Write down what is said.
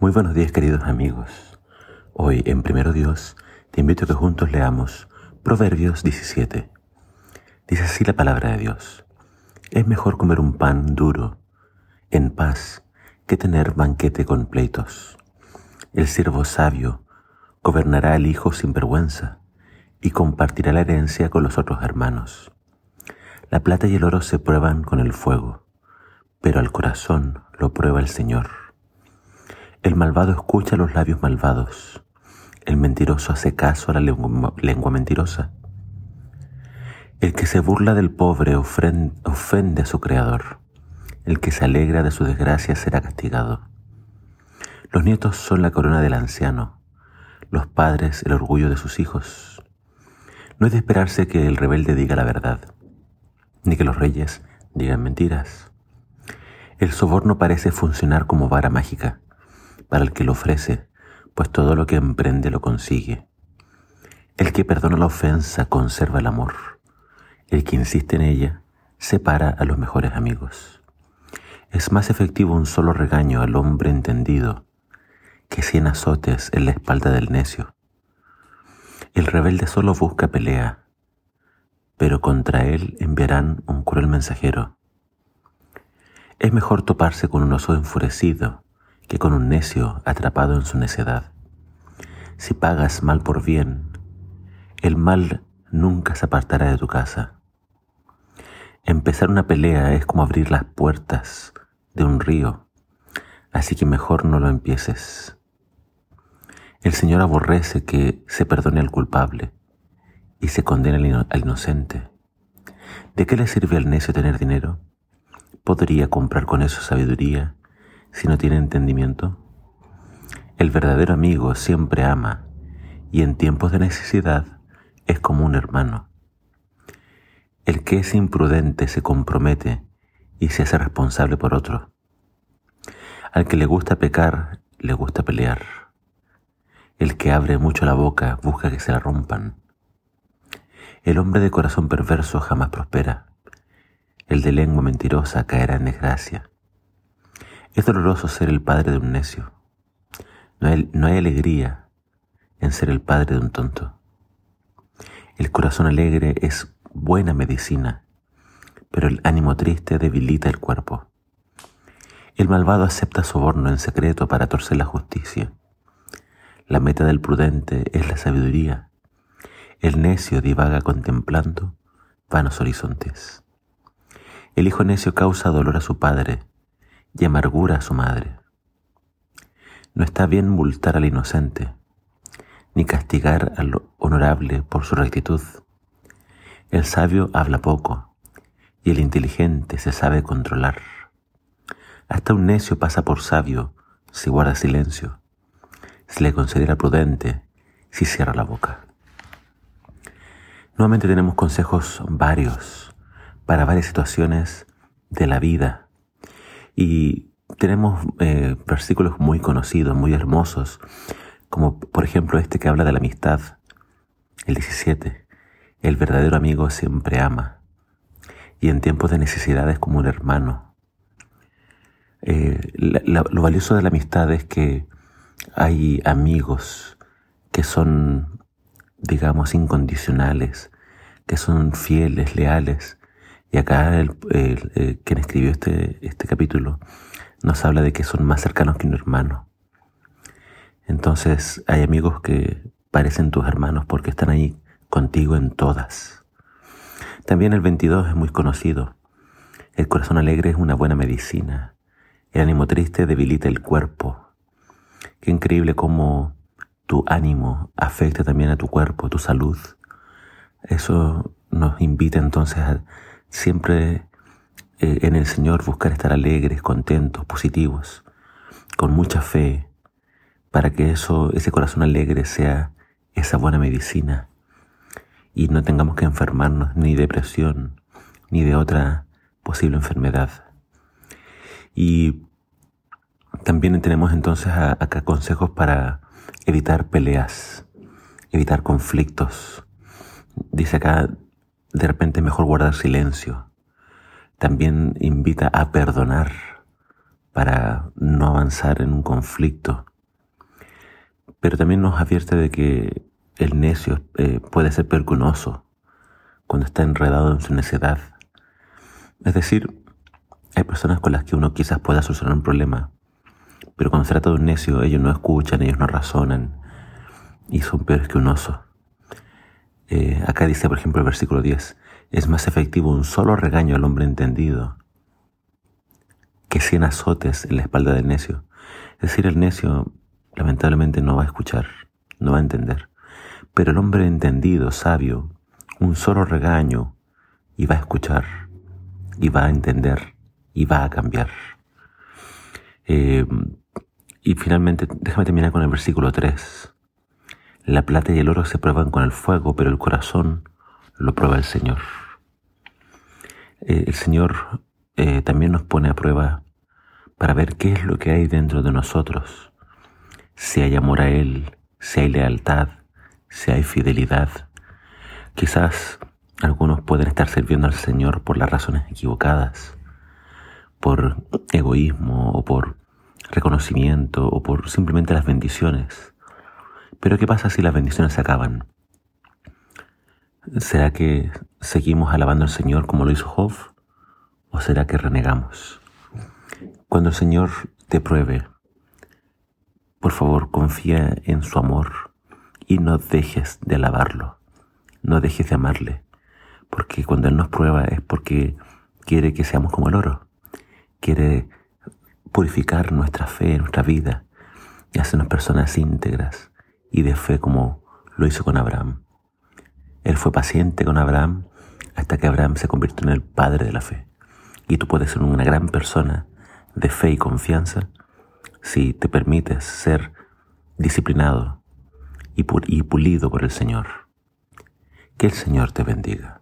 Muy buenos días queridos amigos. Hoy en Primero Dios te invito a que juntos leamos Proverbios 17. Dice así la palabra de Dios. Es mejor comer un pan duro, en paz, que tener banquete con pleitos. El siervo sabio gobernará al hijo sin vergüenza y compartirá la herencia con los otros hermanos. La plata y el oro se prueban con el fuego, pero al corazón lo prueba el Señor. El malvado escucha los labios malvados. El mentiroso hace caso a la lengua, mentirosa. El que se burla del pobre ofende a su Creador. El que se alegra de su desgracia será castigado. Los nietos son la corona del anciano, los padres el orgullo de sus hijos. No es de esperarse que el rebelde diga la verdad, ni que los reyes digan mentiras. El soborno parece funcionar como vara mágica para el que lo ofrece, pues todo lo que emprende lo consigue. El que perdona la ofensa conserva el amor. El que insiste en ella separa a los mejores amigos. Es más efectivo un solo regaño al hombre entendido que cien azotes en la espalda del necio. El rebelde solo busca pelea, pero contra él enviarán un cruel mensajero. Es mejor toparse con un oso enfurecido que con un necio atrapado en su necedad. Si pagas mal por bien, el mal nunca se apartará de tu casa. Empezar una pelea es como abrir las puertas de un río, así que mejor no lo empieces. El Señor aborrece que se perdone al culpable y se condene al inocente. ¿De qué le sirve al necio tener dinero? ¿Podría comprar con eso sabiduría si no tiene entendimiento? El verdadero amigo siempre ama y en tiempos de necesidad es como un hermano. El que es imprudente se compromete y se hace responsable por otro. Al que le gusta pecar, le gusta pelear. El que abre mucho la boca busca que se la rompan. El hombre de corazón perverso jamás prospera. El de lengua mentirosa caerá en desgracia. Es doloroso ser el padre de un necio. No hay, no hay alegría en ser el padre de un tonto. El corazón alegre es buena medicina, pero el ánimo triste debilita el cuerpo. El malvado acepta soborno en secreto para torcer la justicia. La meta del prudente es la sabiduría. El necio divaga contemplando vanos horizontes. El hijo necio causa dolor a su padre y amargura a su madre. No está bien multar al inocente, ni castigar al honorable por su rectitud. El sabio habla poco, y el inteligente se sabe controlar. Hasta un necio pasa por sabio si guarda silencio, se le considera prudente si cierra la boca. Nuevamente tenemos consejos varios para varias situaciones de la vida y tenemos eh, versículos muy conocidos, muy hermosos, como por ejemplo este que habla de la amistad, el 17. El verdadero amigo siempre ama y en tiempos de necesidad es como un hermano. Eh, lo valioso de la amistad es que hay amigos que son, digamos, incondicionales, que son fieles, leales, y acá el, eh, quien escribió este, este capítulo nos habla de que son más cercanos que un hermano. Entonces hay amigos que parecen tus hermanos porque están ahí contigo en todas. También el 22 es muy conocido. El corazón alegre es una buena medicina. El ánimo triste debilita el cuerpo. Qué increíble cómo tu ánimo afecta también a tu cuerpo, tu salud. Eso nos invita entonces a Siempre eh, en el Señor buscar estar alegres, contentos, positivos, con mucha fe, para que eso, ese corazón alegre sea esa buena medicina y no tengamos que enfermarnos ni de depresión ni de otra posible enfermedad. Y también tenemos entonces acá consejos para evitar peleas, evitar conflictos. Dice acá, de repente mejor guardar silencio. También invita a perdonar para no avanzar en un conflicto pero también nos advierte de que el necio eh, puede ser percunoso cuando está enredado en su necedad. Es decir, hay personas con las que uno quizás pueda solucionar un problema, pero cuando se trata de un necio, ellos no escuchan, ellos no razonan y son peores que un oso. Eh, acá dice, por ejemplo, el versículo 10, es más efectivo un solo regaño al hombre entendido que cien azotes en la espalda del necio. Es decir, el necio lamentablemente no va a escuchar, no va a entender. Pero el hombre entendido, sabio, un solo regaño y va a escuchar, y va a entender, y va a cambiar. Eh, y finalmente, déjame terminar con el versículo 3. La plata y el oro se prueban con el fuego, pero el corazón lo prueba el Señor. Eh, el Señor eh, también nos pone a prueba para ver qué es lo que hay dentro de nosotros. Si hay amor a Él, si hay lealtad, si hay fidelidad. Quizás algunos pueden estar sirviendo al Señor por las razones equivocadas, por egoísmo o por reconocimiento o por simplemente las bendiciones. Pero ¿qué pasa si las bendiciones se acaban? ¿Será que seguimos alabando al Señor como lo hizo Job? ¿O será que renegamos? Cuando el Señor te pruebe, por favor confía en su amor y no dejes de alabarlo, no dejes de amarle, porque cuando Él nos prueba es porque quiere que seamos como el oro, quiere purificar nuestra fe, nuestra vida y hacernos personas íntegras y de fe como lo hizo con Abraham. Él fue paciente con Abraham hasta que Abraham se convirtió en el padre de la fe. Y tú puedes ser una gran persona de fe y confianza si te permites ser disciplinado y pulido por el Señor. Que el Señor te bendiga.